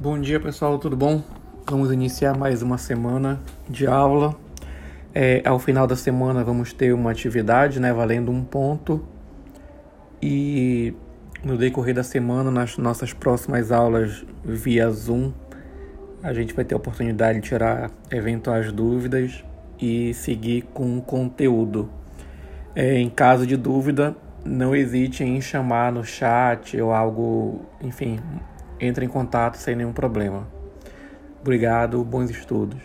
Bom dia pessoal, tudo bom? Vamos iniciar mais uma semana de aula. É, ao final da semana vamos ter uma atividade, né, valendo um ponto. E no decorrer da semana, nas nossas próximas aulas via Zoom, a gente vai ter a oportunidade de tirar eventuais dúvidas e seguir com o conteúdo. É, em caso de dúvida, não hesite em chamar no chat ou algo, enfim, entre em contato sem nenhum problema. Obrigado, bons estudos.